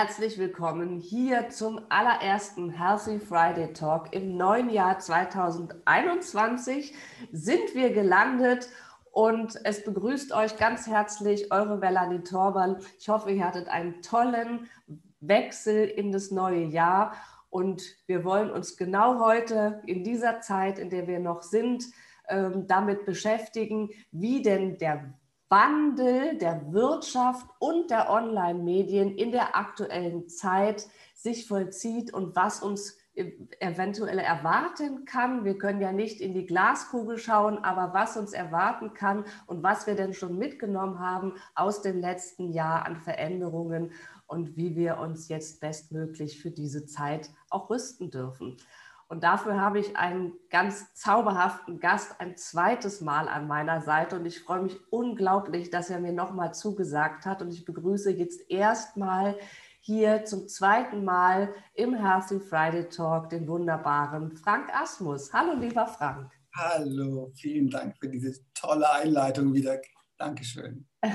Herzlich willkommen hier zum allerersten Healthy Friday Talk. Im neuen Jahr 2021 sind wir gelandet und es begrüßt euch ganz herzlich eure Melanie Torban. Ich hoffe, ihr hattet einen tollen Wechsel in das neue Jahr und wir wollen uns genau heute in dieser Zeit, in der wir noch sind, ähm, damit beschäftigen, wie denn der Wandel der Wirtschaft und der Online-Medien in der aktuellen Zeit sich vollzieht und was uns eventuell erwarten kann. Wir können ja nicht in die Glaskugel schauen, aber was uns erwarten kann und was wir denn schon mitgenommen haben aus dem letzten Jahr an Veränderungen und wie wir uns jetzt bestmöglich für diese Zeit auch rüsten dürfen. Und dafür habe ich einen ganz zauberhaften Gast ein zweites Mal an meiner Seite. Und ich freue mich unglaublich, dass er mir nochmal zugesagt hat. Und ich begrüße jetzt erstmal hier zum zweiten Mal im Healthy Friday Talk den wunderbaren Frank Asmus. Hallo, lieber Frank. Hallo, vielen Dank für diese tolle Einleitung wieder. Dankeschön.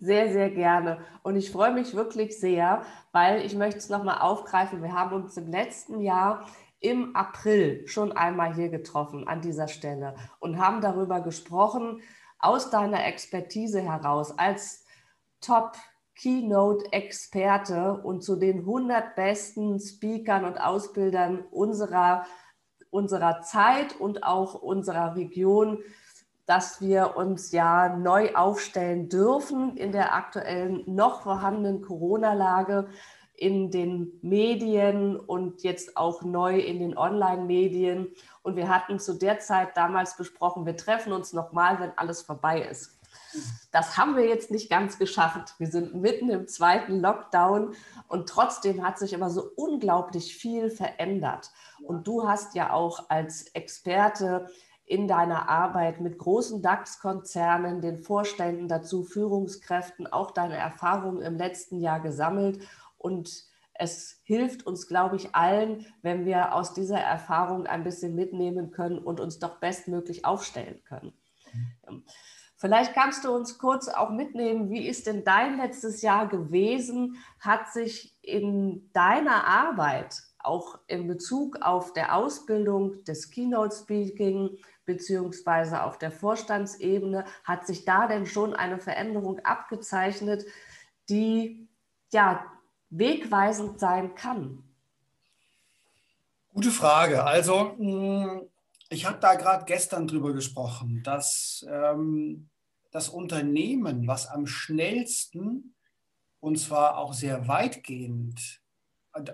Sehr, sehr gerne. Und ich freue mich wirklich sehr, weil ich möchte es nochmal aufgreifen. Wir haben uns im letzten Jahr im April schon einmal hier getroffen an dieser Stelle und haben darüber gesprochen, aus deiner Expertise heraus als Top Keynote-Experte und zu den 100 besten Speakern und Ausbildern unserer, unserer Zeit und auch unserer Region, dass wir uns ja neu aufstellen dürfen in der aktuellen noch vorhandenen Corona-Lage in den Medien und jetzt auch neu in den Online-Medien. Und wir hatten zu der Zeit damals besprochen, wir treffen uns nochmal, wenn alles vorbei ist. Das haben wir jetzt nicht ganz geschafft. Wir sind mitten im zweiten Lockdown und trotzdem hat sich aber so unglaublich viel verändert. Und du hast ja auch als Experte in deiner Arbeit mit großen DAX-Konzernen, den Vorständen dazu, Führungskräften, auch deine Erfahrungen im letzten Jahr gesammelt und es hilft uns, glaube ich, allen, wenn wir aus dieser Erfahrung ein bisschen mitnehmen können und uns doch bestmöglich aufstellen können. Mhm. Vielleicht kannst du uns kurz auch mitnehmen, wie ist denn dein letztes Jahr gewesen? Hat sich in deiner Arbeit auch in Bezug auf der Ausbildung des Keynote Speaking beziehungsweise auf der Vorstandsebene, hat sich da denn schon eine Veränderung abgezeichnet, die ja wegweisend sein kann? Gute Frage. Also mm, ich habe da gerade gestern drüber gesprochen, dass ähm, das Unternehmen, was am schnellsten und zwar auch sehr weitgehend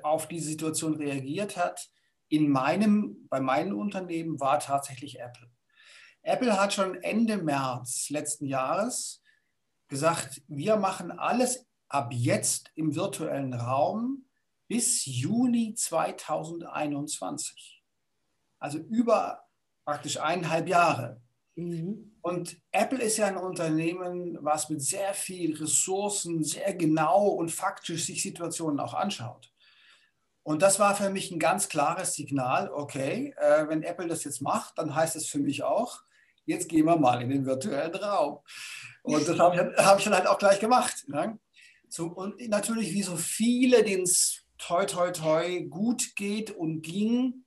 auf die Situation reagiert hat, in meinem, bei meinem Unternehmen war tatsächlich Apple. Apple hat schon Ende März letzten Jahres gesagt, wir machen alles ab jetzt im virtuellen Raum bis Juni 2021. Also über praktisch eineinhalb Jahre. Mhm. Und Apple ist ja ein Unternehmen, was mit sehr viel Ressourcen sehr genau und faktisch sich Situationen auch anschaut. Und das war für mich ein ganz klares Signal, okay, äh, wenn Apple das jetzt macht, dann heißt es für mich auch, jetzt gehen wir mal in den virtuellen Raum. Und das habe ich, hab ich dann halt auch gleich gemacht. Ne? So, und natürlich, wie so viele, denen es toi, toi, toi gut geht und ging,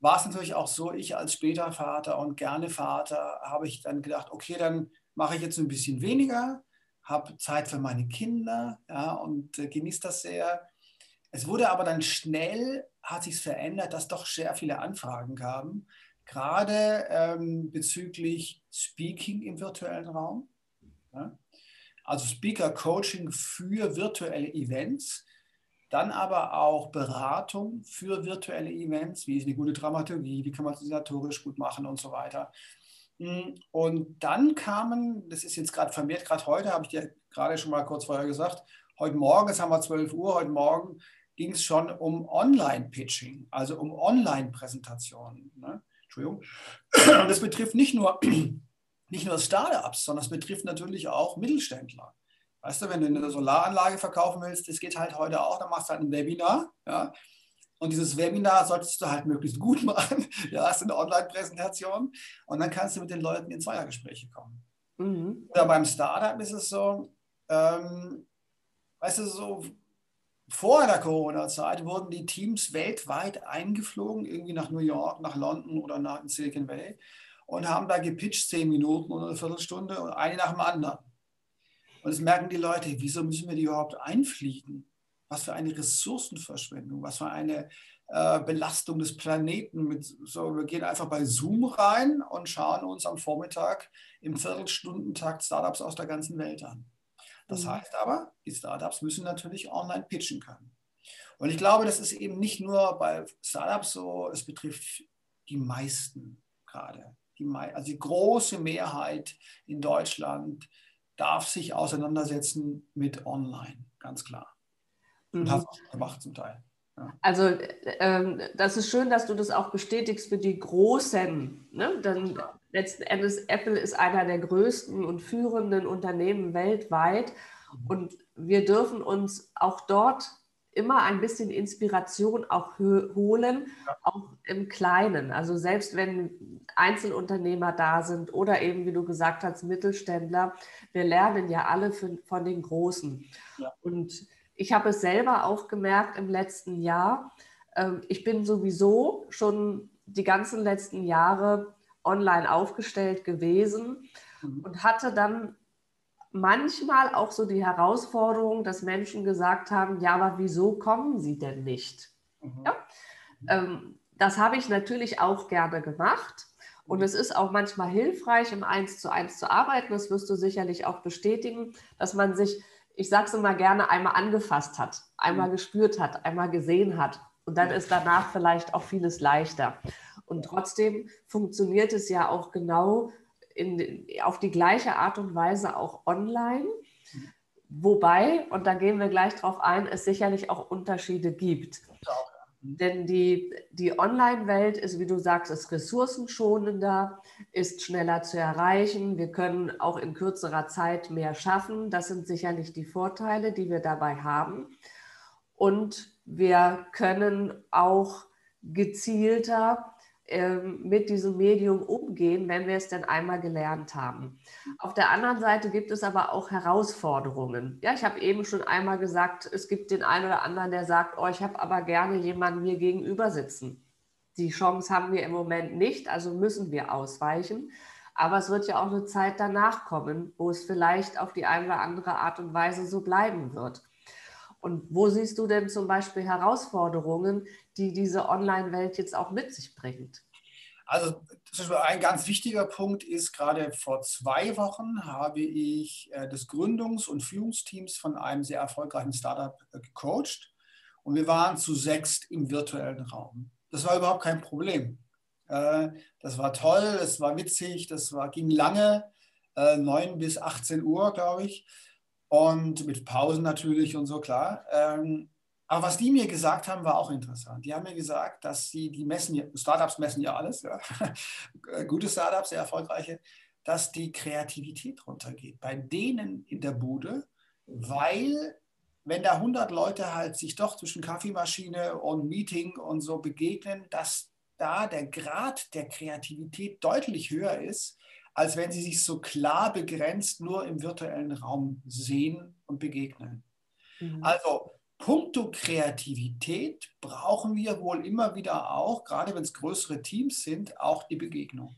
war es natürlich auch so, ich als später Vater und gerne Vater, habe ich dann gedacht, okay, dann mache ich jetzt ein bisschen weniger, habe Zeit für meine Kinder ja, und äh, genieße das sehr. Es wurde aber dann schnell, hat sich verändert, dass doch sehr viele Anfragen kamen, gerade ähm, bezüglich Speaking im virtuellen Raum. Ja also Speaker Coaching für virtuelle Events, dann aber auch Beratung für virtuelle Events, wie ist eine gute Dramaturgie, wie kann man es organisatorisch gut machen und so weiter. Und dann kamen, das ist jetzt gerade vermehrt, gerade heute, habe ich dir gerade schon mal kurz vorher gesagt, heute Morgen, jetzt haben wir 12 Uhr, heute Morgen ging es schon um Online-Pitching, also um Online-Präsentationen. Ne? Entschuldigung. Und das betrifft nicht nur, nicht nur Startups, sondern es betrifft natürlich auch Mittelständler. Weißt du, wenn du eine Solaranlage verkaufen willst, das geht halt heute auch, dann machst du halt ein Webinar. Ja? Und dieses Webinar solltest du halt möglichst gut machen. Ja, hast eine Online-Präsentation und dann kannst du mit den Leuten in Zweiergespräche kommen. Mhm. Oder beim Startup ist es so, ähm, weißt du, so vor der Corona-Zeit wurden die Teams weltweit eingeflogen, irgendwie nach New York, nach London oder nach Silicon Valley und haben da gepitcht zehn Minuten oder eine Viertelstunde und eine nach dem anderen. Und es merken die Leute, wieso müssen wir die überhaupt einfliegen? Was für eine Ressourcenverschwendung, was für eine äh, Belastung des Planeten. Mit, so, wir gehen einfach bei Zoom rein und schauen uns am Vormittag im Viertelstundentakt Startups aus der ganzen Welt an. Das mhm. heißt aber, die Startups müssen natürlich online pitchen können. Und ich glaube, das ist eben nicht nur bei Startups so, es betrifft die meisten gerade. Die, also die große Mehrheit in Deutschland darf sich auseinandersetzen mit Online, ganz klar. Und mhm. hat auch gemacht zum Teil. Ja. Also ähm, das ist schön, dass du das auch bestätigst für die Großen. Ne? Denn ja. letzten Endes, Apple ist einer der größten und führenden Unternehmen weltweit. Mhm. Und wir dürfen uns auch dort immer ein bisschen Inspiration auch holen, ja. auch im Kleinen. Also selbst wenn Einzelunternehmer da sind oder eben, wie du gesagt hast, Mittelständler, wir lernen ja alle von den Großen. Ja. Und ich habe es selber auch gemerkt im letzten Jahr. Ähm, ich bin sowieso schon die ganzen letzten Jahre online aufgestellt gewesen mhm. und hatte dann manchmal auch so die Herausforderung, dass Menschen gesagt haben, ja, aber wieso kommen sie denn nicht? Mhm. Ja? Ähm, das habe ich natürlich auch gerne gemacht. Und es ist auch manchmal hilfreich, im Eins zu eins zu arbeiten. Das wirst du sicherlich auch bestätigen, dass man sich, ich sage es immer gerne, einmal angefasst hat, einmal mhm. gespürt hat, einmal gesehen hat. Und dann ist danach vielleicht auch vieles leichter. Und trotzdem funktioniert es ja auch genau in, auf die gleiche Art und Weise auch online. Wobei, und da gehen wir gleich drauf ein, es sicherlich auch Unterschiede gibt. Denn die, die Online-Welt ist, wie du sagst, ist ressourcenschonender, ist schneller zu erreichen. Wir können auch in kürzerer Zeit mehr schaffen. Das sind sicherlich die Vorteile, die wir dabei haben. Und wir können auch gezielter mit diesem Medium umgehen, wenn wir es denn einmal gelernt haben. Auf der anderen Seite gibt es aber auch Herausforderungen. Ja, ich habe eben schon einmal gesagt, es gibt den einen oder anderen, der sagt, oh, ich habe aber gerne jemanden mir gegenüber sitzen. Die Chance haben wir im Moment nicht, also müssen wir ausweichen. Aber es wird ja auch eine Zeit danach kommen, wo es vielleicht auf die eine oder andere Art und Weise so bleiben wird. Und wo siehst du denn zum Beispiel Herausforderungen, die diese Online-Welt jetzt auch mit sich bringt? Also ein ganz wichtiger Punkt ist, gerade vor zwei Wochen habe ich äh, das Gründungs- und Führungsteams von einem sehr erfolgreichen Startup äh, gecoacht und wir waren zu sechst im virtuellen Raum. Das war überhaupt kein Problem. Äh, das war toll, das war witzig, das war, ging lange, 9 bis 18 Uhr, glaube ich und mit Pausen natürlich und so klar. Ähm, aber was die mir gesagt haben, war auch interessant. Die haben mir gesagt, dass sie, die messen, Startups messen ja alles, ja. gute Startups, sehr erfolgreiche, dass die Kreativität runtergeht. Bei denen in der Bude, weil wenn da 100 Leute halt sich doch zwischen Kaffeemaschine und Meeting und so begegnen, dass da der Grad der Kreativität deutlich höher ist, als wenn sie sich so klar begrenzt nur im virtuellen Raum sehen und begegnen. Mhm. Also puncto Kreativität brauchen wir wohl immer wieder auch, gerade wenn es größere Teams sind, auch die Begegnung.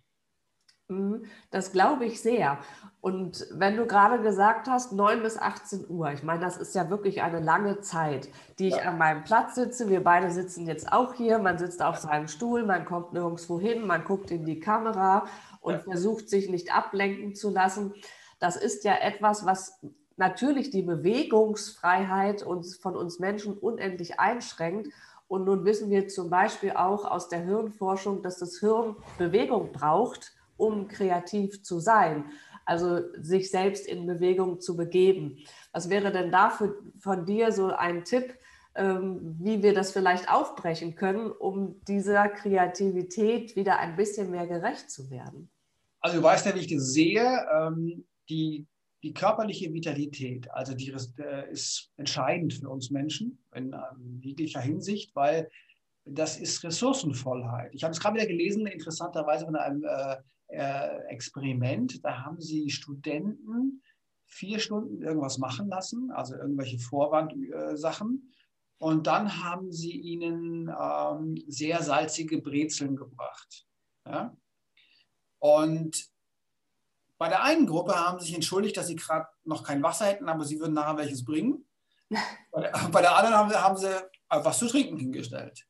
Mhm. Das glaube ich sehr. Und wenn du gerade gesagt hast, 9 bis 18 Uhr, ich meine, das ist ja wirklich eine lange Zeit, die ich ja. an meinem Platz sitze. Wir beide sitzen jetzt auch hier. Man sitzt auf seinem Stuhl, man kommt nirgendwo hin, man guckt in die Kamera und ja. versucht sich nicht ablenken zu lassen. Das ist ja etwas, was natürlich die Bewegungsfreiheit uns, von uns Menschen unendlich einschränkt. Und nun wissen wir zum Beispiel auch aus der Hirnforschung, dass das Hirn Bewegung braucht, um kreativ zu sein, also sich selbst in Bewegung zu begeben. Was wäre denn da für, von dir so ein Tipp, ähm, wie wir das vielleicht aufbrechen können, um dieser Kreativität wieder ein bisschen mehr gerecht zu werden. Also du weißt ja, wie ich das sehe, ähm, die, die körperliche Vitalität, also die äh, ist entscheidend für uns Menschen in ähm, jeglicher Hinsicht, weil das ist Ressourcenvollheit. Ich habe es gerade wieder gelesen, interessanterweise von einem äh, äh, Experiment. Da haben sie Studenten vier Stunden irgendwas machen lassen, also irgendwelche Vorwandsachen. Und dann haben sie ihnen ähm, sehr salzige Brezeln gebracht. Und bei der einen Gruppe haben sie sich entschuldigt, dass sie gerade noch kein Wasser hätten, aber sie würden nachher welches bringen. bei, der, bei der anderen haben, haben sie was zu trinken hingestellt.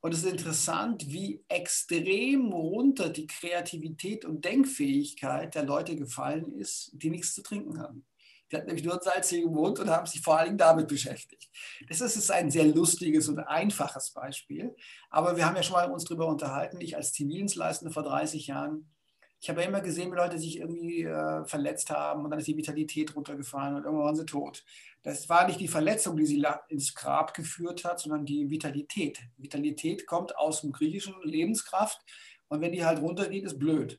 Und es ist interessant, wie extrem runter die Kreativität und Denkfähigkeit der Leute gefallen ist, die nichts zu trinken haben. Die hatten nämlich nur salzigen Mund und haben sich vor allen Dingen damit beschäftigt. Das ist ein sehr lustiges und einfaches Beispiel. Aber wir haben ja schon mal uns darüber unterhalten. Ich als Zivildienstleistende vor 30 Jahren ich habe ja immer gesehen, wie Leute sich irgendwie äh, verletzt haben und dann ist die Vitalität runtergefallen und irgendwann waren sie tot. Das war nicht die Verletzung, die sie ins Grab geführt hat, sondern die Vitalität. Vitalität kommt aus dem griechischen Lebenskraft und wenn die halt runtergeht, ist blöd.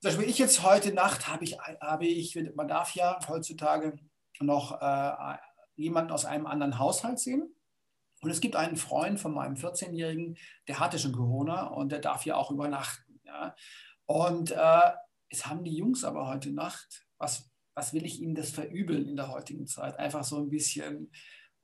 Zum Beispiel ich jetzt heute Nacht habe ich, habe ich, man darf ja heutzutage noch äh, jemanden aus einem anderen Haushalt sehen. Und es gibt einen Freund von meinem 14-Jährigen, der hatte schon Corona und der darf ja auch übernachten. Ja. Und äh, es haben die Jungs aber heute Nacht, was, was will ich ihnen das verübeln in der heutigen Zeit? Einfach so ein bisschen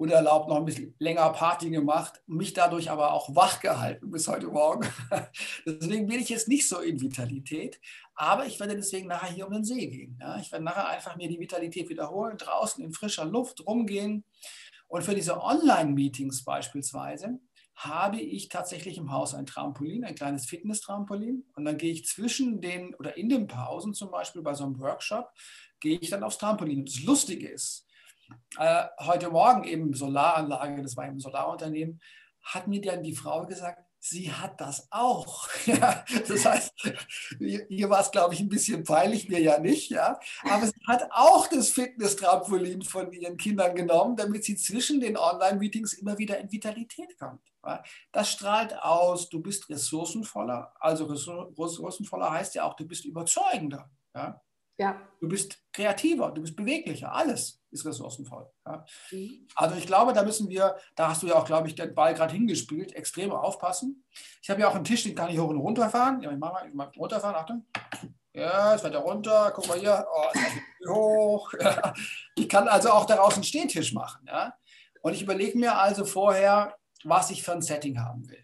unerlaubt noch ein bisschen länger Party gemacht, mich dadurch aber auch wach gehalten bis heute Morgen. deswegen bin ich jetzt nicht so in Vitalität, aber ich werde deswegen nachher hier um den See gehen. Ja? Ich werde nachher einfach mir die Vitalität wiederholen, draußen in frischer Luft rumgehen. Und für diese Online-Meetings beispielsweise, habe ich tatsächlich im Haus ein Trampolin, ein kleines Fitness-Trampolin. Und dann gehe ich zwischen den oder in den Pausen zum Beispiel bei so einem Workshop, gehe ich dann aufs Trampolin. Und das Lustige ist, äh, heute Morgen eben Solaranlage, das war im Solarunternehmen, hat mir dann die Frau gesagt, sie hat das auch. Das heißt, hier war es, glaube ich, ein bisschen peinlich, mir ja nicht, ja. Aber sie hat auch das Fitness-Trampolin von ihren Kindern genommen, damit sie zwischen den Online-Meetings immer wieder in Vitalität kommt. Das strahlt aus, du bist ressourcenvoller. Also ressourcenvoller heißt ja auch, du bist überzeugender. Ja? Ja. Du bist kreativer, du bist beweglicher, alles ist ressourcenvoll. Ja? Mhm. Also ich glaube, da müssen wir, da hast du ja auch, glaube ich, den Ball gerade hingespielt, extrem aufpassen. Ich habe ja auch einen Tisch, den kann ich hoch und runter fahren. Ja, ich mache mal, ich mach runterfahren, Achtung. Ja, es fährt er runter, guck mal hier, oh, hoch. Ja. Ich kann also auch daraus einen Stehtisch machen. Ja? Und ich überlege mir also vorher, was ich für ein Setting haben will.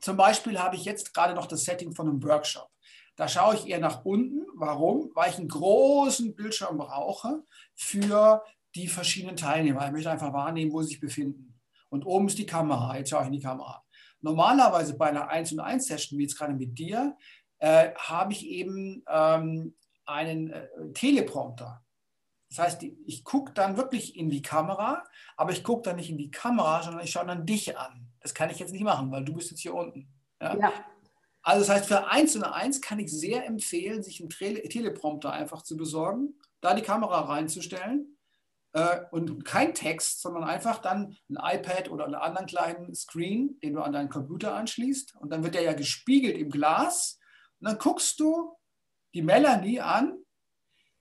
Zum Beispiel habe ich jetzt gerade noch das Setting von einem Workshop. Da schaue ich eher nach unten. Warum? Weil ich einen großen Bildschirm brauche für die verschiedenen Teilnehmer. Ich möchte einfach wahrnehmen, wo sie sich befinden. Und oben ist die Kamera. Jetzt schaue ich in die Kamera. Normalerweise bei einer 1 und 1 Session, wie jetzt gerade mit dir, äh, habe ich eben ähm, einen äh, Teleprompter. Das heißt, ich gucke dann wirklich in die Kamera, aber ich gucke dann nicht in die Kamera, sondern ich schaue dann dich an. Das kann ich jetzt nicht machen, weil du bist jetzt hier unten. Ja? ja. Also das heißt, für eins und eins kann ich sehr empfehlen, sich einen Teleprompter einfach zu besorgen, da die Kamera reinzustellen äh, und kein Text, sondern einfach dann ein iPad oder einen anderen kleinen Screen, den du an deinen Computer anschließt und dann wird der ja gespiegelt im Glas und dann guckst du die Melanie an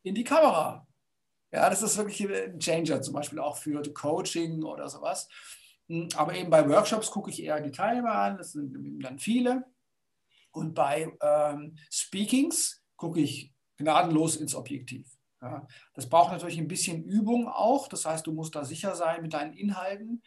in die Kamera ja, das ist wirklich ein Changer, zum Beispiel auch für Coaching oder sowas. Hm, aber eben bei Workshops gucke ich eher die Teilnehmer an, das sind dann viele. Und bei ähm, Speakings gucke ich gnadenlos ins Objektiv. Ja, das braucht natürlich ein bisschen Übung auch. Das heißt, du musst da sicher sein mit deinen Inhalten,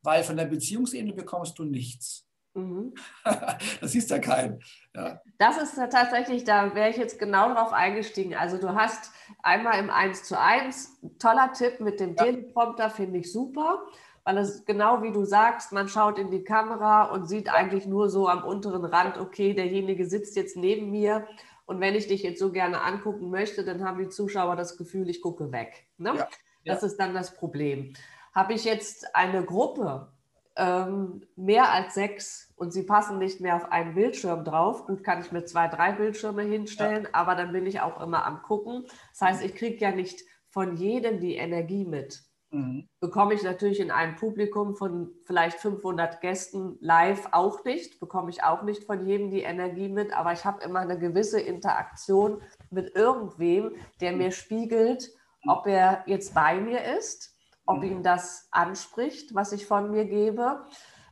weil von der Beziehungsebene bekommst du nichts. Mhm. das siehst ja kein. Ja. Das ist tatsächlich, da wäre ich jetzt genau drauf eingestiegen. Also du hast einmal im 1 zu 1, toller Tipp mit dem ja. Teleprompter, finde ich super, weil es genau wie du sagst, man schaut in die Kamera und sieht eigentlich nur so am unteren Rand, okay, derjenige sitzt jetzt neben mir und wenn ich dich jetzt so gerne angucken möchte, dann haben die Zuschauer das Gefühl, ich gucke weg. Ne? Ja. Das ist dann das Problem. Habe ich jetzt eine Gruppe, ähm, mehr als sechs und sie passen nicht mehr auf einen Bildschirm drauf. Gut, kann ich mir zwei, drei Bildschirme hinstellen, ja. aber dann bin ich auch immer am Gucken. Das heißt, ich kriege ja nicht von jedem die Energie mit. Mhm. Bekomme ich natürlich in einem Publikum von vielleicht 500 Gästen live auch nicht, bekomme ich auch nicht von jedem die Energie mit, aber ich habe immer eine gewisse Interaktion mit irgendwem, der mir spiegelt, ob er jetzt bei mir ist, ob ihm das anspricht, was ich von mir gebe,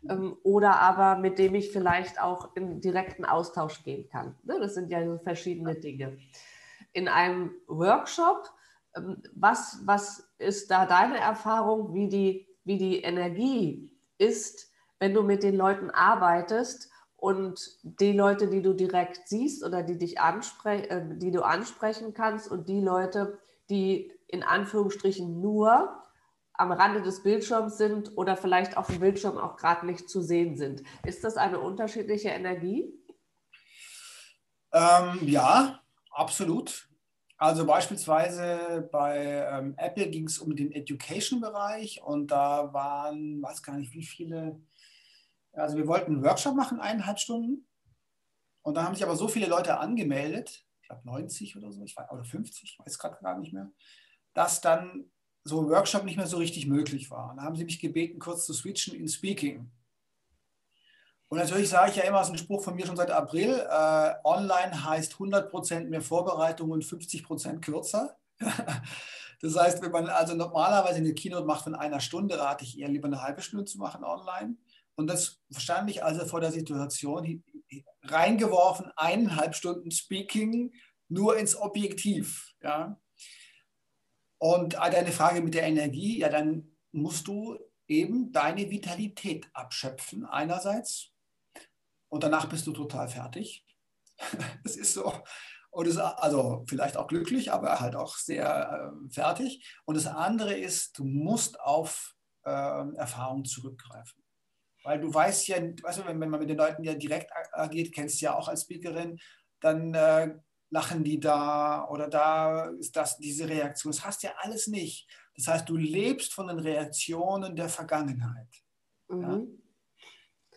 ähm, oder aber mit dem ich vielleicht auch in direkten Austausch gehen kann. Ne, das sind ja so verschiedene Dinge. In einem Workshop was, was ist da deine Erfahrung, wie die, wie die Energie ist, wenn du mit den Leuten arbeitest und die Leute, die du direkt siehst oder die, dich anspre äh, die du ansprechen kannst und die Leute, die in Anführungsstrichen nur am Rande des Bildschirms sind oder vielleicht auf dem Bildschirm auch gerade nicht zu sehen sind. Ist das eine unterschiedliche Energie? Ähm, ja, absolut. Also beispielsweise bei ähm, Apple ging es um den Education-Bereich und da waren, weiß gar nicht wie viele, also wir wollten einen Workshop machen, eineinhalb Stunden. Und da haben sich aber so viele Leute angemeldet, ich glaube 90 oder so, ich weiß, oder 50, ich weiß gerade gar nicht mehr, dass dann so ein Workshop nicht mehr so richtig möglich war. Und da haben sie mich gebeten, kurz zu switchen in Speaking. Und natürlich sage ich ja immer, das ist ein Spruch von mir schon seit April, äh, online heißt 100% mehr Vorbereitung und 50% kürzer. das heißt, wenn man also normalerweise eine Keynote macht von einer Stunde, rate ich eher lieber eine halbe Stunde zu machen online. Und das stand ich also vor der Situation, reingeworfen, eineinhalb Stunden Speaking, nur ins Objektiv. Ja? Und deine Frage mit der Energie, ja, dann musst du eben deine Vitalität abschöpfen einerseits und danach bist du total fertig. Das ist so. Und es, also vielleicht auch glücklich, aber halt auch sehr äh, fertig. Und das andere ist, du musst auf äh, Erfahrung zurückgreifen. Weil du weißt ja, weißt du, wenn, wenn man mit den Leuten ja direkt agiert, kennst du ja auch als Speakerin, dann äh, lachen die da oder da ist das, diese Reaktion. Das hast ja alles nicht. Das heißt, du lebst von den Reaktionen der Vergangenheit. Mhm. Ja?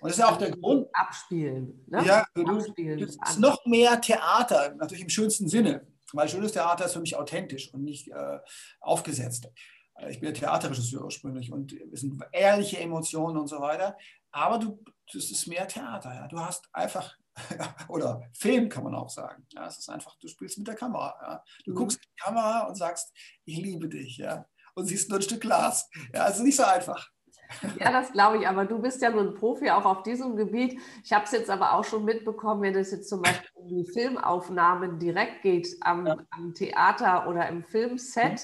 Und das ist ja auch der Grund. Abspielen. Ne? Ja, du, Abspielen. Du, ist noch mehr Theater, natürlich im schönsten Sinne. Weil schönes Theater ist für mich authentisch und nicht äh, aufgesetzt. Äh, ich bin ja Theaterregisseur ursprünglich und es sind ehrliche Emotionen und so weiter. Aber du, das ist mehr Theater. Ja. Du hast einfach, oder Film kann man auch sagen. Ja, es ist einfach, du spielst mit der Kamera. Ja. Du mhm. guckst in die Kamera und sagst, ich liebe dich. Ja. Und siehst nur ein Stück Glas. Ja, es ist nicht so einfach. Ja, das glaube ich, aber du bist ja nun Profi auch auf diesem Gebiet. Ich habe es jetzt aber auch schon mitbekommen, wenn es jetzt zum Beispiel um die Filmaufnahmen direkt geht, am, ja. am Theater oder im Filmset mhm.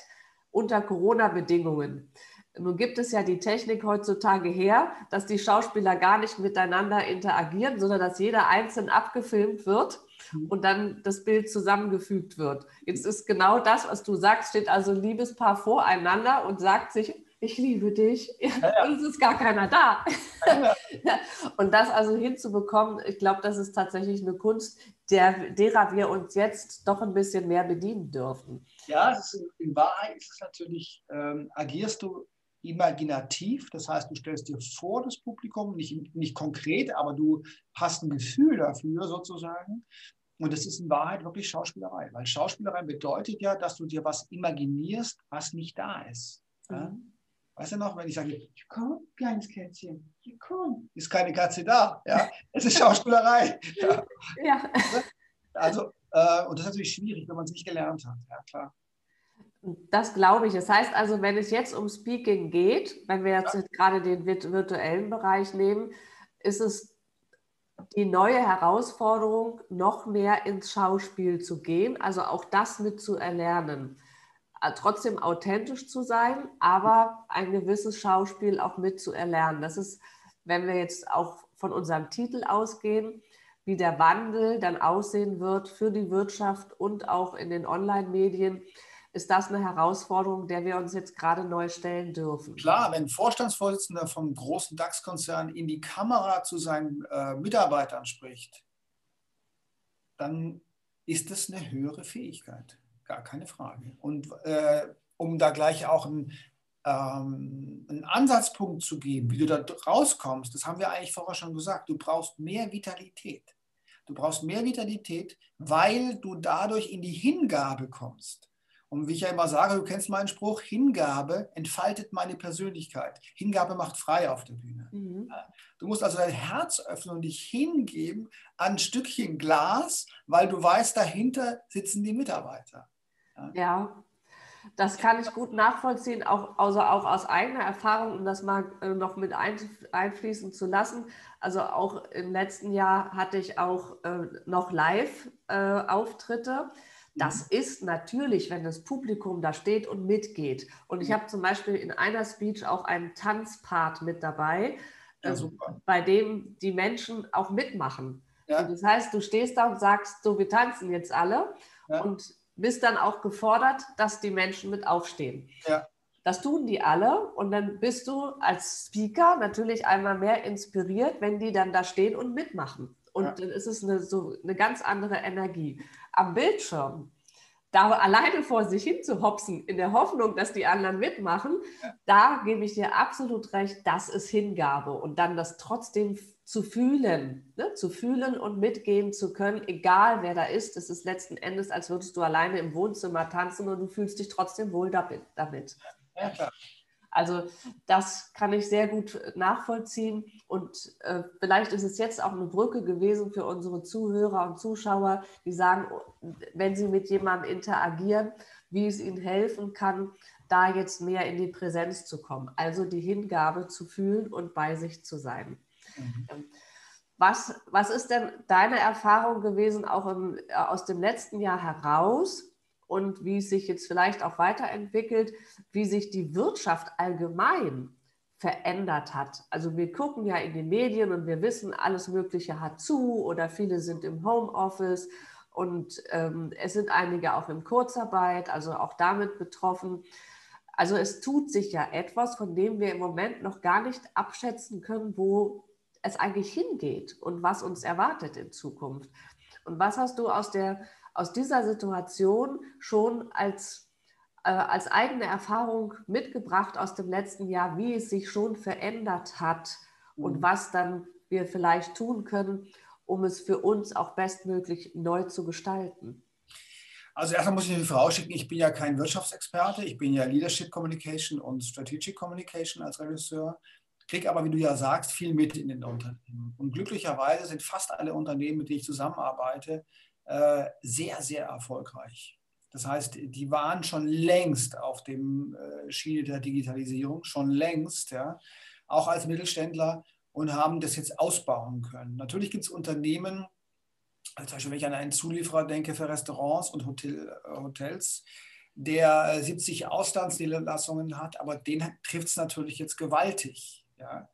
unter Corona-Bedingungen. Nun gibt es ja die Technik heutzutage her, dass die Schauspieler gar nicht miteinander interagieren, sondern dass jeder einzeln abgefilmt wird mhm. und dann das Bild zusammengefügt wird. Jetzt ist genau das, was du sagst, steht also ein Liebespaar voreinander und sagt sich, ich liebe dich. Ja, ja. Und es ist gar keiner da. Ja, und das also hinzubekommen, ich glaube, das ist tatsächlich eine Kunst, der, derer wir uns jetzt doch ein bisschen mehr bedienen dürfen. Ja, ist, in Wahrheit ist es natürlich, ähm, agierst du imaginativ, das heißt, du stellst dir vor das Publikum, nicht, nicht konkret, aber du hast ein Gefühl dafür sozusagen. Und es ist in Wahrheit wirklich Schauspielerei, weil Schauspielerei bedeutet ja, dass du dir was imaginierst, was nicht da ist. Mhm. Weißt du noch, wenn ich sage, komm, kleines Kätzchen, komm, ist keine Katze da. Ja, es ist Schauspielerei. Ja. ja. Also, äh, und das ist natürlich schwierig, wenn man es nicht gelernt hat. Ja, klar. Das glaube ich. Das heißt also, wenn es jetzt um Speaking geht, wenn wir jetzt ja. gerade den virtuellen Bereich nehmen, ist es die neue Herausforderung, noch mehr ins Schauspiel zu gehen, also auch das mit zu erlernen. Äh, trotzdem authentisch zu sein, aber ein gewisses Schauspiel auch mitzuerlernen. Das ist, wenn wir jetzt auch von unserem Titel ausgehen, wie der Wandel dann aussehen wird für die Wirtschaft und auch in den Online-Medien, ist das eine Herausforderung, der wir uns jetzt gerade neu stellen dürfen. Klar, wenn Vorstandsvorsitzender vom großen DAX-Konzern in die Kamera zu seinen äh, Mitarbeitern spricht, dann ist das eine höhere Fähigkeit. Gar keine Frage. Und äh, um da gleich auch ein, ähm, einen Ansatzpunkt zu geben, wie du da rauskommst, das haben wir eigentlich vorher schon gesagt, du brauchst mehr Vitalität. Du brauchst mehr Vitalität, weil du dadurch in die Hingabe kommst. Und wie ich ja immer sage, du kennst meinen Spruch, Hingabe entfaltet meine Persönlichkeit. Hingabe macht frei auf der Bühne. Mhm. Du musst also dein Herz öffnen und dich hingeben an ein Stückchen Glas, weil du weißt, dahinter sitzen die Mitarbeiter. Ja, das kann ich gut nachvollziehen, auch, also auch aus eigener Erfahrung, um das mal äh, noch mit einfließen zu lassen. Also auch im letzten Jahr hatte ich auch äh, noch Live-Auftritte. Äh, das mhm. ist natürlich, wenn das Publikum da steht und mitgeht. Und ich mhm. habe zum Beispiel in einer Speech auch einen Tanzpart mit dabei, ja, äh, bei dem die Menschen auch mitmachen. Ja. das heißt, du stehst da und sagst, so, wir tanzen jetzt alle. Ja. Und bist dann auch gefordert, dass die Menschen mit aufstehen. Ja. Das tun die alle und dann bist du als Speaker natürlich einmal mehr inspiriert, wenn die dann da stehen und mitmachen. Und ja. dann ist es eine, so eine ganz andere Energie. Am Bildschirm, da alleine vor sich hin zu hopsen, in der Hoffnung, dass die anderen mitmachen, da gebe ich dir absolut recht, das ist Hingabe. Und dann das trotzdem zu fühlen, ne? zu fühlen und mitgehen zu können, egal wer da ist. Es ist letzten Endes, als würdest du alleine im Wohnzimmer tanzen und du fühlst dich trotzdem wohl damit. Ja, klar. Also das kann ich sehr gut nachvollziehen und äh, vielleicht ist es jetzt auch eine Brücke gewesen für unsere Zuhörer und Zuschauer, die sagen, wenn sie mit jemandem interagieren, wie es ihnen helfen kann, da jetzt mehr in die Präsenz zu kommen. Also die Hingabe zu fühlen und bei sich zu sein. Mhm. Ähm, was, was ist denn deine Erfahrung gewesen, auch im, äh, aus dem letzten Jahr heraus und wie es sich jetzt vielleicht auch weiterentwickelt, wie sich die Wirtschaft allgemein verändert hat? Also wir gucken ja in den Medien und wir wissen, alles Mögliche hat zu oder viele sind im Homeoffice und ähm, es sind einige auch in Kurzarbeit, also auch damit betroffen. Also es tut sich ja etwas, von dem wir im Moment noch gar nicht abschätzen können, wo es eigentlich hingeht und was uns erwartet in Zukunft. Und was hast du aus, der, aus dieser Situation schon als, äh, als eigene Erfahrung mitgebracht aus dem letzten Jahr, wie es sich schon verändert hat mhm. und was dann wir vielleicht tun können, um es für uns auch bestmöglich neu zu gestalten? Also erstmal muss ich eine vorausschicken, ich bin ja kein Wirtschaftsexperte, ich bin ja Leadership Communication und Strategic Communication als Regisseur kriege aber, wie du ja sagst, viel mit in den Unternehmen. Und glücklicherweise sind fast alle Unternehmen, mit denen ich zusammenarbeite, äh, sehr, sehr erfolgreich. Das heißt, die waren schon längst auf dem äh, Schiene der Digitalisierung, schon längst, ja, auch als Mittelständler und haben das jetzt ausbauen können. Natürlich gibt es Unternehmen, also zum Beispiel wenn ich an einen Zulieferer denke für Restaurants und Hotel, äh, Hotels, der 70 Auslandsniederlassungen hat, aber den trifft es natürlich jetzt gewaltig. Ja.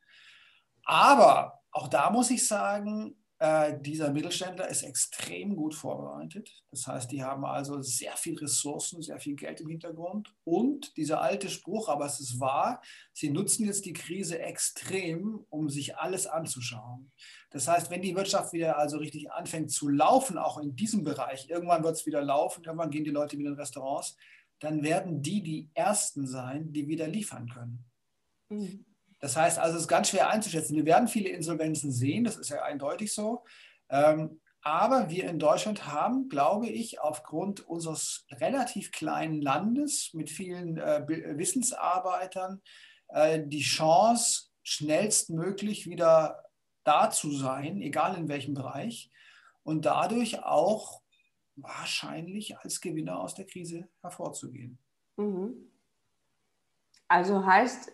Aber auch da muss ich sagen, äh, dieser Mittelständler ist extrem gut vorbereitet. Das heißt, die haben also sehr viel Ressourcen, sehr viel Geld im Hintergrund. Und dieser alte Spruch, aber es ist wahr, sie nutzen jetzt die Krise extrem, um sich alles anzuschauen. Das heißt, wenn die Wirtschaft wieder also richtig anfängt zu laufen, auch in diesem Bereich, irgendwann wird es wieder laufen, irgendwann gehen die Leute wieder in Restaurants, dann werden die die Ersten sein, die wieder liefern können. Mhm. Das heißt also, es ist ganz schwer einzuschätzen. Wir werden viele Insolvenzen sehen, das ist ja eindeutig so. Ähm, aber wir in Deutschland haben, glaube ich, aufgrund unseres relativ kleinen Landes mit vielen äh, Wissensarbeitern äh, die Chance, schnellstmöglich wieder da zu sein, egal in welchem Bereich, und dadurch auch wahrscheinlich als Gewinner aus der Krise hervorzugehen. Mhm. Also heißt,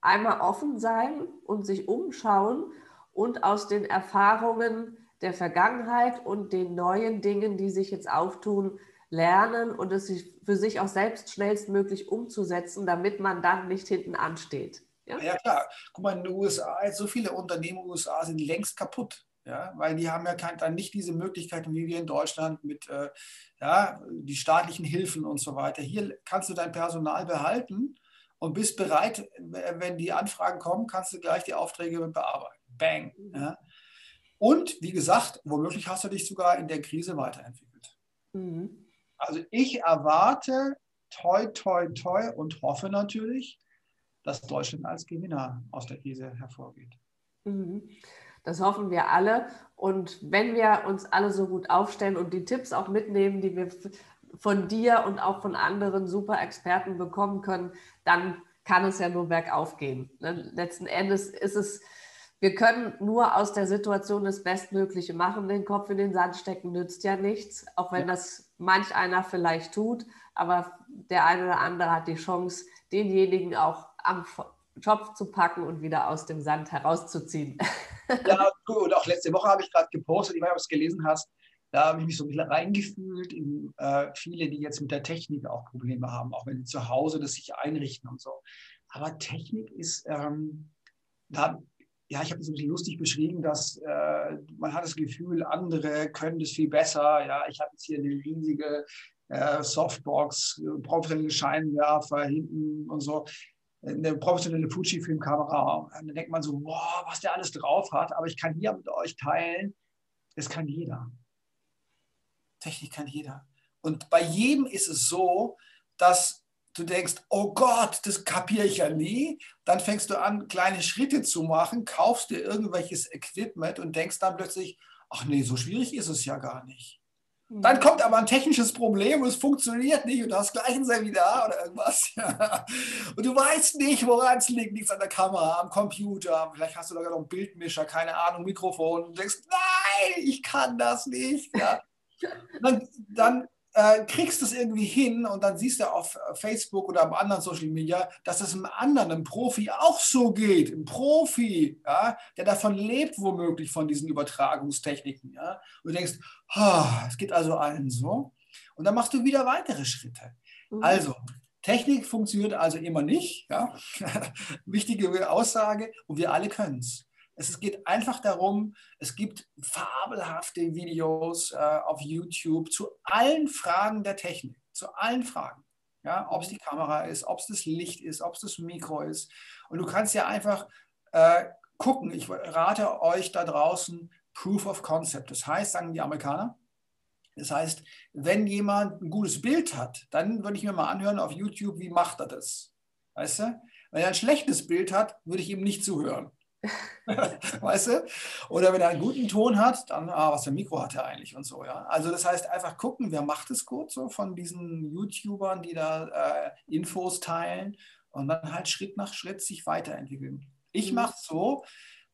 einmal offen sein und sich umschauen und aus den Erfahrungen der Vergangenheit und den neuen Dingen, die sich jetzt auftun, lernen und es für sich auch selbst schnellstmöglich umzusetzen, damit man dann nicht hinten ansteht. Ja, ja klar. Guck mal, in den USA, so viele Unternehmen in den USA sind längst kaputt. Ja, weil die haben ja dann nicht diese Möglichkeiten wie wir in Deutschland mit äh, ja, die staatlichen Hilfen und so weiter. Hier kannst du dein Personal behalten und bist bereit, wenn die Anfragen kommen, kannst du gleich die Aufträge bearbeiten. Bang. Ja. Und wie gesagt, womöglich hast du dich sogar in der Krise weiterentwickelt. Mhm. Also ich erwarte toi, toi, toi und hoffe natürlich, dass Deutschland als Gewinner aus der Krise hervorgeht. Mhm. Das hoffen wir alle. Und wenn wir uns alle so gut aufstellen und die Tipps auch mitnehmen, die wir von dir und auch von anderen super Experten bekommen können, dann kann es ja nur bergauf gehen. Ne? Letzten Endes ist es, wir können nur aus der Situation das Bestmögliche machen. Den Kopf in den Sand stecken nützt ja nichts, auch wenn ja. das manch einer vielleicht tut. Aber der eine oder andere hat die Chance, denjenigen auch am Job zu packen und wieder aus dem Sand herauszuziehen. Ja, und auch letzte Woche habe ich gerade gepostet, ich weiß nicht, ob du es gelesen hast, da habe ich mich so ein bisschen reingefühlt in äh, viele, die jetzt mit der Technik auch Probleme haben, auch wenn sie zu Hause das sich einrichten und so. Aber Technik ist, ähm, da, ja, ich habe es ein bisschen lustig beschrieben, dass äh, man hat das Gefühl, andere können das viel besser. Ja, ich habe jetzt hier eine riesige äh, Softbox, professionelle Scheinwerfer hinten und so eine professionelle Fuji-Filmkamera. Dann denkt man so, wow, was der alles drauf hat. Aber ich kann hier mit euch teilen, das kann jeder. Technik kann jeder. Und bei jedem ist es so, dass du denkst, oh Gott, das kapiere ich ja nie. Dann fängst du an, kleine Schritte zu machen, kaufst dir irgendwelches Equipment und denkst dann plötzlich, ach nee, so schwierig ist es ja gar nicht. Dann mhm. kommt aber ein technisches Problem und es funktioniert nicht und du hast gleich ein Seminar oder irgendwas. und du weißt nicht, woran es liegt. Es an der Kamera, am Computer, vielleicht hast du sogar noch einen Bildmischer, keine Ahnung, Mikrofon. Und du denkst, nein, ich kann das nicht. Ja. Dann, dann äh, kriegst du es irgendwie hin und dann siehst du auf Facebook oder am anderen Social Media, dass es einem anderen, einem Profi auch so geht. Ein Profi, ja, der davon lebt, womöglich von diesen Übertragungstechniken. Ja. Und du denkst, oh, es geht also allen so. Und dann machst du wieder weitere Schritte. Mhm. Also, Technik funktioniert also immer nicht. Ja. Wichtige Aussage und wir alle können es. Es geht einfach darum, es gibt fabelhafte Videos äh, auf YouTube zu allen Fragen der Technik, zu allen Fragen. Ja, ob es die Kamera ist, ob es das Licht ist, ob es das Mikro ist. Und du kannst ja einfach äh, gucken. Ich rate euch da draußen Proof of Concept. Das heißt, sagen die Amerikaner, das heißt, wenn jemand ein gutes Bild hat, dann würde ich mir mal anhören auf YouTube, wie macht er das? Weißt du? Wenn er ein schlechtes Bild hat, würde ich ihm nicht zuhören. weißt du? Oder wenn er einen guten Ton hat, dann, ah, was für ein Mikro hat er eigentlich und so, ja. Also das heißt, einfach gucken, wer macht es gut, so von diesen YouTubern, die da äh, Infos teilen und dann halt Schritt nach Schritt sich weiterentwickeln. Ich mhm. mache es so,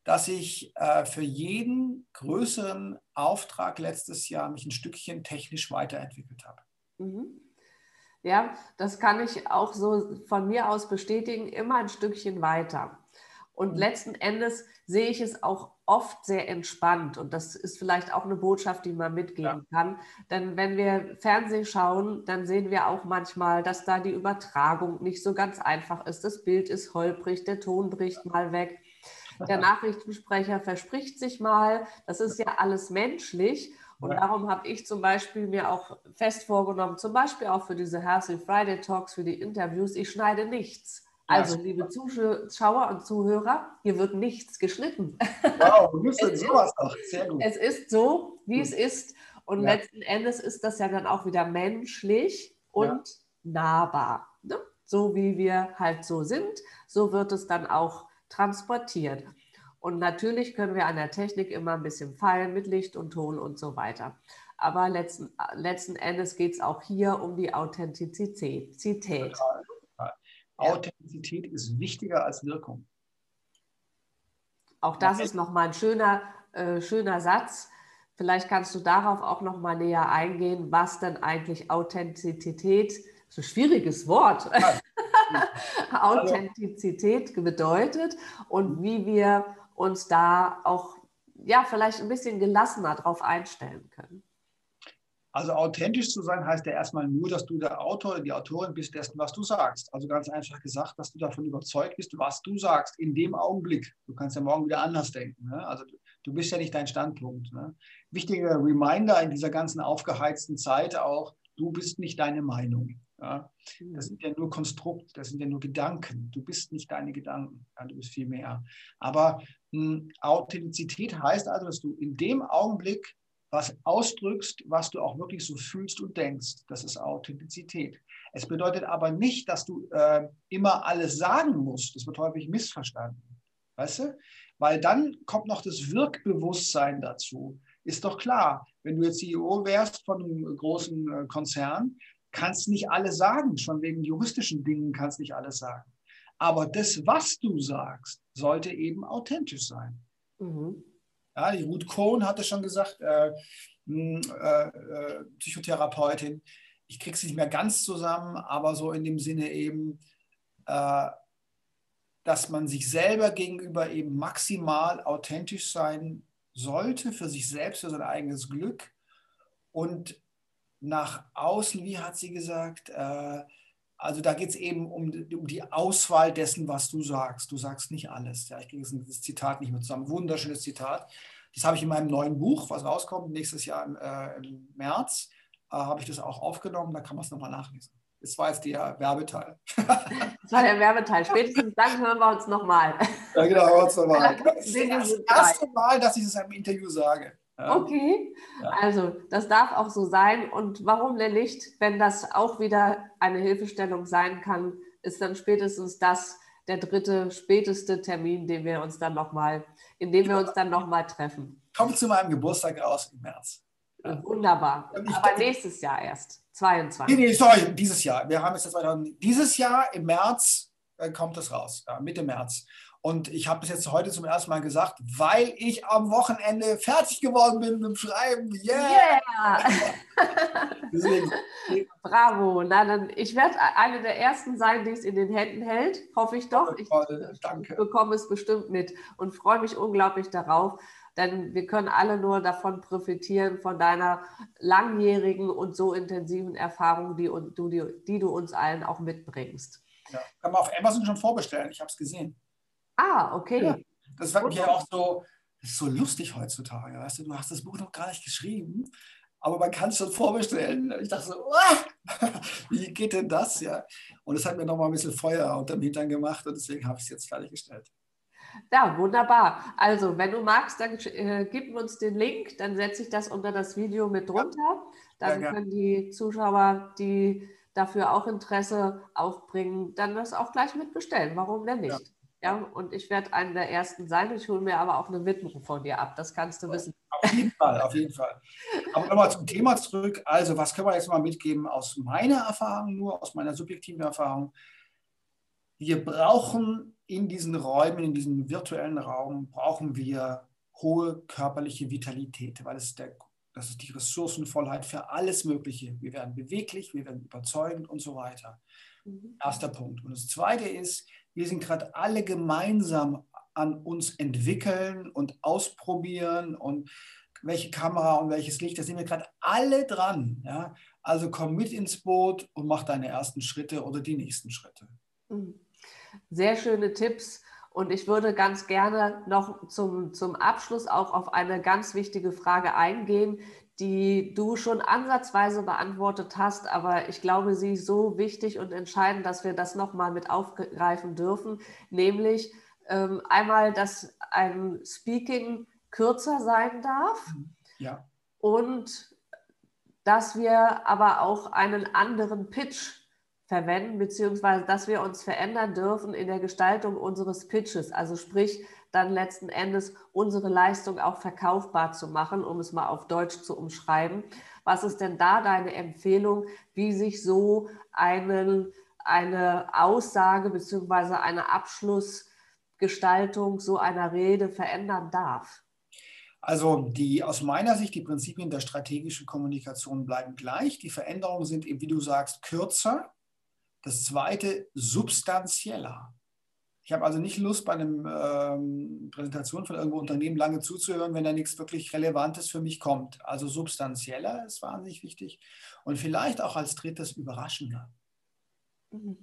dass ich äh, für jeden größeren Auftrag letztes Jahr mich ein Stückchen technisch weiterentwickelt habe. Mhm. Ja, das kann ich auch so von mir aus bestätigen, immer ein Stückchen weiter. Und mhm. letzten Endes sehe ich es auch oft sehr entspannt. Und das ist vielleicht auch eine Botschaft, die man mitgeben ja. kann. Denn wenn wir Fernsehen schauen, dann sehen wir auch manchmal, dass da die Übertragung nicht so ganz einfach ist. Das Bild ist holprig, der Ton bricht mal weg. Der Nachrichtensprecher verspricht sich mal. Das ist ja alles menschlich. Und darum habe ich zum Beispiel mir auch fest vorgenommen, zum Beispiel auch für diese Healthy Friday Talks, für die Interviews, ich schneide nichts. Also, liebe Zuschauer und Zuhörer, hier wird nichts geschnitten. Wow, du bist denn sowas auch. Sehr gut. Es ist so, wie gut. es ist. Und ja. letzten Endes ist das ja dann auch wieder menschlich und ja. nahbar. Ne? So wie wir halt so sind, so wird es dann auch transportiert. Und natürlich können wir an der Technik immer ein bisschen feilen mit Licht und Ton und so weiter. Aber letzten, letzten Endes geht es auch hier um die Authentizität. Total. Authentizität ist wichtiger als Wirkung. Auch das ist nochmal ein schöner, äh, schöner Satz. Vielleicht kannst du darauf auch nochmal näher eingehen, was denn eigentlich Authentizität, so schwieriges Wort, Authentizität bedeutet und wie wir uns da auch ja, vielleicht ein bisschen gelassener drauf einstellen können. Also authentisch zu sein heißt ja erstmal nur, dass du der Autor oder die Autorin bist dessen, was du sagst. Also ganz einfach gesagt, dass du davon überzeugt bist, was du sagst in dem Augenblick. Du kannst ja morgen wieder anders denken. Ne? Also du bist ja nicht dein Standpunkt. Ne? Wichtiger Reminder in dieser ganzen aufgeheizten Zeit auch, du bist nicht deine Meinung. Ja? Das sind ja nur Konstrukt, das sind ja nur Gedanken. Du bist nicht deine Gedanken, ja, du bist viel mehr. Aber mh, hm, Authentizität heißt also, dass du in dem Augenblick was ausdrückst, was du auch wirklich so fühlst und denkst. Das ist Authentizität. Es bedeutet aber nicht, dass du äh, immer alles sagen musst. Das wird häufig missverstanden. Weißt du? Weil dann kommt noch das Wirkbewusstsein dazu. Ist doch klar, wenn du jetzt CEO wärst von einem großen äh, Konzern, kannst nicht alles sagen, schon wegen juristischen Dingen kannst nicht alles sagen. Aber das, was du sagst, sollte eben authentisch sein. Mhm. Ja, die Ruth Cohn hatte schon gesagt, äh, hm, äh, äh, Psychotherapeutin, ich kriege es nicht mehr ganz zusammen, aber so in dem Sinne eben, äh, dass man sich selber gegenüber eben maximal authentisch sein sollte, für sich selbst, für sein eigenes Glück. Und nach außen, wie hat sie gesagt, äh, also da geht es eben um, um, die Auswahl dessen, was du sagst. Du sagst nicht alles. Ja, ich kriege das Zitat nicht mehr zusammen. Wunderschönes Zitat. Das habe ich in meinem neuen Buch, was rauskommt nächstes Jahr im, äh, im März, äh, habe ich das auch aufgenommen. Da kann man es nochmal nachlesen. Das war jetzt der Werbeteil. Das war der Werbeteil. Spätestens dann hören wir uns nochmal. Ja, genau, hören wir uns nochmal. Das ist das erste Mal, dass ich es im Interview sage. Okay, ja. also das darf auch so sein. Und warum denn nicht, wenn das auch wieder eine Hilfestellung sein kann, ist dann spätestens das der dritte, späteste Termin, den wir uns dann noch mal, in dem wir uns dann nochmal treffen. Kommt zu meinem Geburtstag raus im März. Ja. Wunderbar. Aber nächstes Jahr erst, 22. Nee, nee, sorry, dieses Jahr. Wir haben jetzt das dieses Jahr im März äh, kommt das raus, ja, Mitte März. Und ich habe das jetzt heute zum ersten Mal gesagt, weil ich am Wochenende fertig geworden bin mit dem Schreiben. Yeah! yeah. Bravo. Na, dann, ich werde eine der ersten sein, die es in den Händen hält. Hoffe ich doch. Ich Danke. bekomme es bestimmt mit und freue mich unglaublich darauf. Denn wir können alle nur davon profitieren, von deiner langjährigen und so intensiven Erfahrung, die, die, die du uns allen auch mitbringst. Ja, kann man auf Amazon schon vorbestellen. Ich habe es gesehen. Ah, okay. Ja, das war mir auch so, das ist so lustig heutzutage. Weißt du, du hast das Buch noch gar nicht geschrieben, aber man kann es schon vorbestellen. Ich dachte so, wie geht denn das? Ja? Und es hat mir nochmal ein bisschen Feuer unter dem Hintern gemacht und deswegen habe ich es jetzt fertiggestellt. Ja, wunderbar. Also, wenn du magst, dann äh, gib uns den Link, dann setze ich das unter das Video mit drunter. Dann ja, können die Zuschauer, die dafür auch Interesse aufbringen, dann das auch gleich mitbestellen. Warum denn nicht? Ja. Ja, und ich werde einer der Ersten sein. Ich hole mir aber auch eine Widmung von dir ab. Das kannst du wissen. Auf jeden Fall, auf jeden Fall. Aber nochmal zum Thema zurück. Also, was können wir jetzt mal mitgeben aus meiner Erfahrung, nur aus meiner subjektiven Erfahrung? Wir brauchen in diesen Räumen, in diesem virtuellen Raum, brauchen wir hohe körperliche Vitalität, weil es der, das ist die Ressourcenvollheit für alles Mögliche. Wir werden beweglich, wir werden überzeugend und so weiter. Mhm. Erster Punkt. Und das Zweite ist, wir sind gerade alle gemeinsam an uns entwickeln und ausprobieren und welche Kamera und welches Licht, da sind wir gerade alle dran. Ja? Also komm mit ins Boot und mach deine ersten Schritte oder die nächsten Schritte. Mhm. Sehr schöne Tipps. Und ich würde ganz gerne noch zum, zum Abschluss auch auf eine ganz wichtige Frage eingehen, die du schon ansatzweise beantwortet hast, aber ich glaube, sie ist so wichtig und entscheidend, dass wir das nochmal mit aufgreifen dürfen, nämlich ähm, einmal, dass ein Speaking kürzer sein darf mhm. ja. und dass wir aber auch einen anderen Pitch verwenden, beziehungsweise dass wir uns verändern dürfen in der Gestaltung unseres Pitches. Also sprich, dann letzten Endes unsere Leistung auch verkaufbar zu machen, um es mal auf Deutsch zu umschreiben. Was ist denn da deine Empfehlung, wie sich so eine, eine Aussage bzw. eine Abschlussgestaltung so einer Rede verändern darf? Also die aus meiner Sicht, die Prinzipien der strategischen Kommunikation bleiben gleich. Die Veränderungen sind eben, wie du sagst, kürzer. Das zweite, substanzieller. Ich habe also nicht Lust, bei einer ähm, Präsentation von irgendeinem Unternehmen lange zuzuhören, wenn da nichts wirklich Relevantes für mich kommt. Also substanzieller ist wahnsinnig wichtig und vielleicht auch als drittes überraschender. Mhm.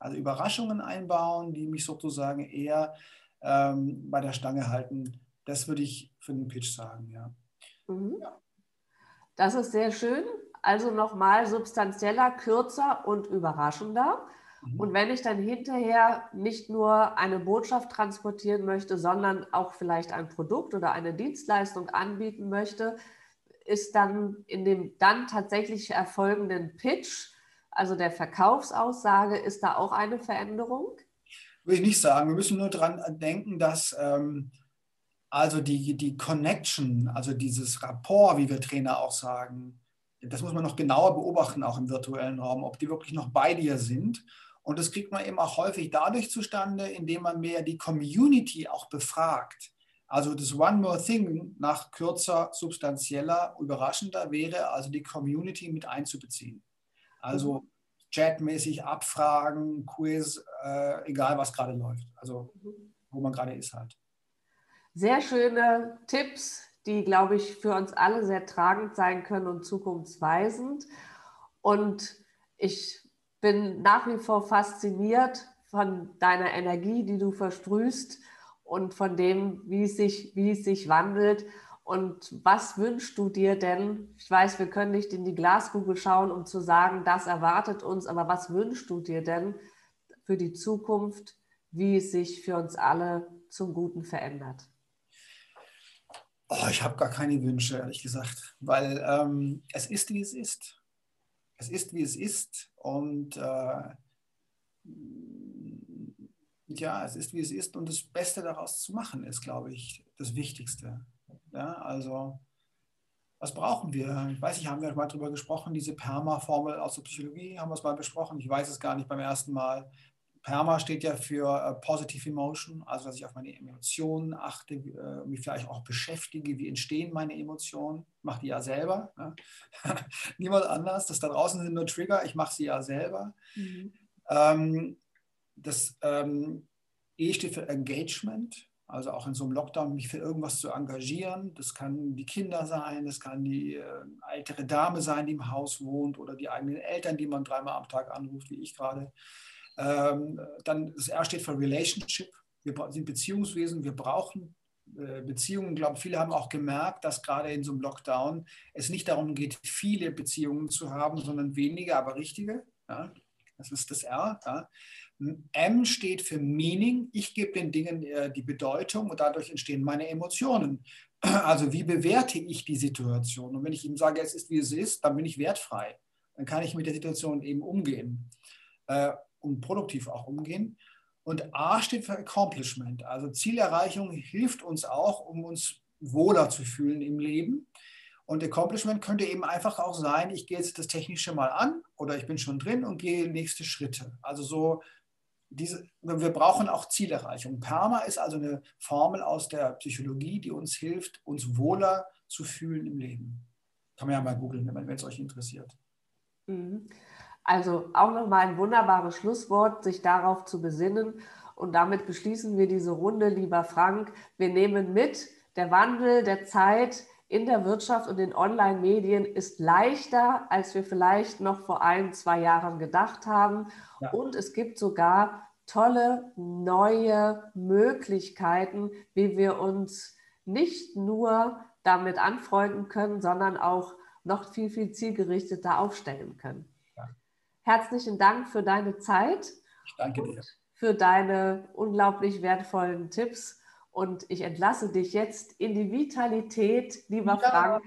Also Überraschungen einbauen, die mich sozusagen eher ähm, bei der Stange halten. Das würde ich für den Pitch sagen, ja. Mhm. ja. Das ist sehr schön. Also nochmal substanzieller, kürzer und überraschender. Und wenn ich dann hinterher nicht nur eine Botschaft transportieren möchte, sondern auch vielleicht ein Produkt oder eine Dienstleistung anbieten möchte, ist dann in dem dann tatsächlich erfolgenden Pitch, also der Verkaufsaussage, ist da auch eine Veränderung? Würde ich nicht sagen. Wir müssen nur daran denken, dass ähm, Also die, die Connection, also dieses Rapport, wie wir Trainer auch sagen, das muss man noch genauer beobachten, auch im virtuellen Raum, ob die wirklich noch bei dir sind. Und das kriegt man eben auch häufig dadurch zustande, indem man mehr die Community auch befragt. Also das One More Thing nach kürzer, substanzieller, überraschender wäre also die Community mit einzubeziehen. Also chatmäßig abfragen, Quiz, äh, egal was gerade läuft. Also wo man gerade ist halt. Sehr schöne Tipps, die, glaube ich, für uns alle sehr tragend sein können und zukunftsweisend. Und ich bin nach wie vor fasziniert von deiner Energie, die du versprühst und von dem, wie es sich, wie es sich wandelt. Und was wünschst du dir denn? Ich weiß, wir können nicht in die Glaskugel schauen, um zu sagen, das erwartet uns, aber was wünschst du dir denn für die Zukunft, wie es sich für uns alle zum Guten verändert? Oh, ich habe gar keine Wünsche, ehrlich gesagt, weil ähm, es ist, wie es ist. Es ist, wie es ist. Und äh, ja, es ist, wie es ist und das Beste daraus zu machen ist, glaube ich, das Wichtigste. Ja, also, was brauchen wir? Ich weiß nicht, haben wir mal darüber gesprochen, diese PERMA-Formel aus der Psychologie, haben wir es mal besprochen? Ich weiß es gar nicht beim ersten Mal. PERMA steht ja für uh, Positive Emotion, also dass ich auf meine Emotionen achte, uh, mich vielleicht auch beschäftige, wie entstehen meine Emotionen. Ich mache die ja selber. Ne? Niemand anders. Das da draußen sind nur Trigger, ich mache sie ja selber. Mhm. Ähm, das ähm, E steht für Engagement, also auch in so einem Lockdown mich für irgendwas zu engagieren. Das kann die Kinder sein, das kann die äh, ältere Dame sein, die im Haus wohnt oder die eigenen Eltern, die man dreimal am Tag anruft, wie ich gerade. Ähm, dann das R steht für Relationship. Wir sind Beziehungswesen, wir brauchen äh, Beziehungen. Ich glaube, viele haben auch gemerkt, dass gerade in so einem Lockdown es nicht darum geht, viele Beziehungen zu haben, sondern wenige, aber richtige. Ja? Das ist das R. Ja? M steht für Meaning. Ich gebe den Dingen äh, die Bedeutung und dadurch entstehen meine Emotionen. Also wie bewerte ich die Situation? Und wenn ich ihm sage, es ist wie es ist, dann bin ich wertfrei. Dann kann ich mit der Situation eben umgehen äh, und produktiv auch umgehen. Und A steht für Accomplishment. Also Zielerreichung hilft uns auch, um uns wohler zu fühlen im Leben. Und Accomplishment könnte eben einfach auch sein, ich gehe jetzt das Technische mal an oder ich bin schon drin und gehe nächste Schritte. Also so diese, wir brauchen auch Zielerreichung. PERMA ist also eine Formel aus der Psychologie, die uns hilft, uns wohler zu fühlen im Leben. Kann man ja mal googeln, wenn es euch interessiert. Mhm. Also auch nochmal ein wunderbares Schlusswort, sich darauf zu besinnen. Und damit beschließen wir diese Runde, lieber Frank. Wir nehmen mit, der Wandel der Zeit in der Wirtschaft und in Online-Medien ist leichter, als wir vielleicht noch vor ein, zwei Jahren gedacht haben. Ja. Und es gibt sogar tolle neue Möglichkeiten, wie wir uns nicht nur damit anfreunden können, sondern auch noch viel, viel zielgerichteter aufstellen können. Herzlichen Dank für deine Zeit. Ich danke dir. Für deine unglaublich wertvollen Tipps. Und ich entlasse dich jetzt in die Vitalität, lieber ja. Frank.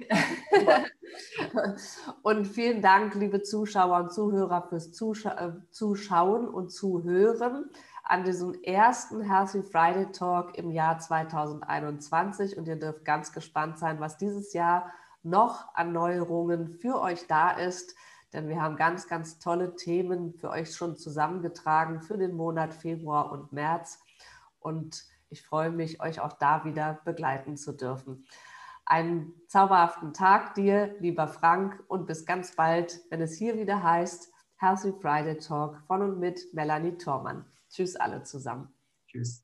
und vielen Dank, liebe Zuschauer und Zuhörer, fürs Zuscha äh, Zuschauen und Zuhören an diesem ersten Healthy Friday Talk im Jahr 2021. Und ihr dürft ganz gespannt sein, was dieses Jahr noch an Neuerungen für euch da ist. Denn wir haben ganz, ganz tolle Themen für euch schon zusammengetragen für den Monat Februar und März. Und ich freue mich, euch auch da wieder begleiten zu dürfen. Einen zauberhaften Tag dir, lieber Frank, und bis ganz bald, wenn es hier wieder heißt Healthy Friday Talk von und mit Melanie Thormann. Tschüss alle zusammen. Tschüss.